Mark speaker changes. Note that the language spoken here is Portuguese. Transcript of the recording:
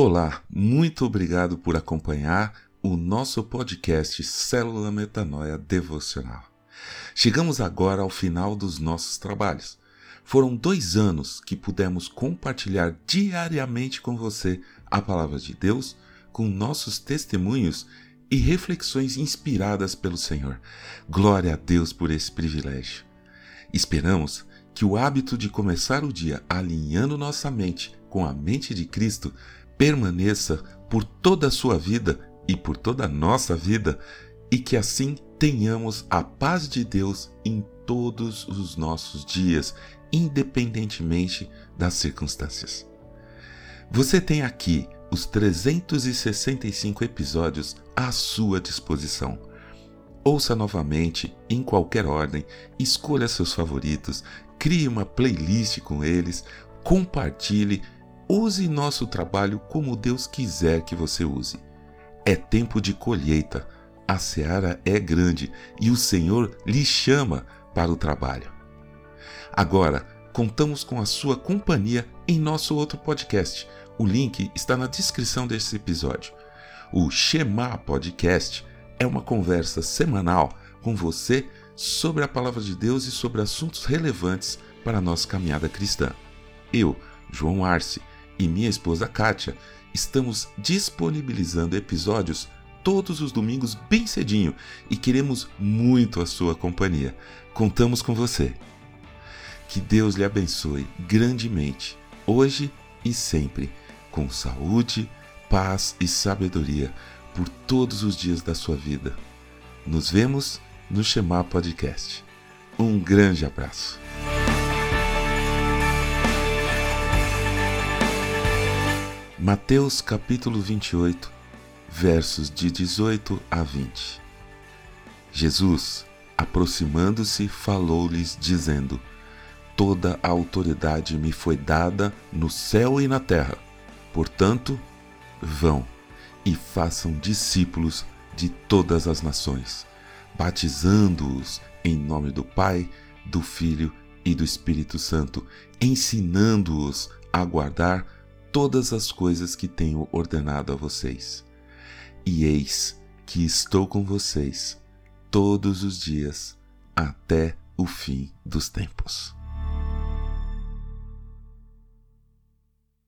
Speaker 1: Olá, muito obrigado por acompanhar o nosso podcast Célula Metanoia Devocional. Chegamos agora ao final dos nossos trabalhos. Foram dois anos que pudemos compartilhar diariamente com você a palavra de Deus, com nossos testemunhos e reflexões inspiradas pelo Senhor. Glória a Deus por esse privilégio. Esperamos que o hábito de começar o dia alinhando nossa mente com a mente de Cristo permaneça por toda a sua vida e por toda a nossa vida, e que assim tenhamos a paz de Deus em todos os nossos dias, independentemente das circunstâncias. Você tem aqui os 365 episódios à sua disposição. Ouça novamente, em qualquer ordem, escolha seus favoritos, crie uma playlist com eles, compartilhe Use nosso trabalho como Deus quiser que você use. É tempo de colheita, a seara é grande e o Senhor lhe chama para o trabalho. Agora, contamos com a sua companhia em nosso outro podcast. O link está na descrição desse episódio. O Shema Podcast é uma conversa semanal com você sobre a palavra de Deus e sobre assuntos relevantes para a nossa caminhada cristã. Eu, João Arce, e minha esposa Kátia estamos disponibilizando episódios todos os domingos bem cedinho e queremos muito a sua companhia. Contamos com você. Que Deus lhe abençoe grandemente, hoje e sempre, com saúde, paz e sabedoria por todos os dias da sua vida. Nos vemos no Chamar Podcast. Um grande abraço. Mateus capítulo 28, versos de 18 a 20. Jesus, aproximando-se, falou-lhes, dizendo: Toda a autoridade me foi dada no céu e na terra. Portanto, vão e façam discípulos de todas as nações, batizando-os em nome do Pai, do Filho e do Espírito Santo, ensinando-os a guardar todas as coisas que tenho ordenado a vocês. E eis que estou com vocês todos os dias até o fim dos tempos.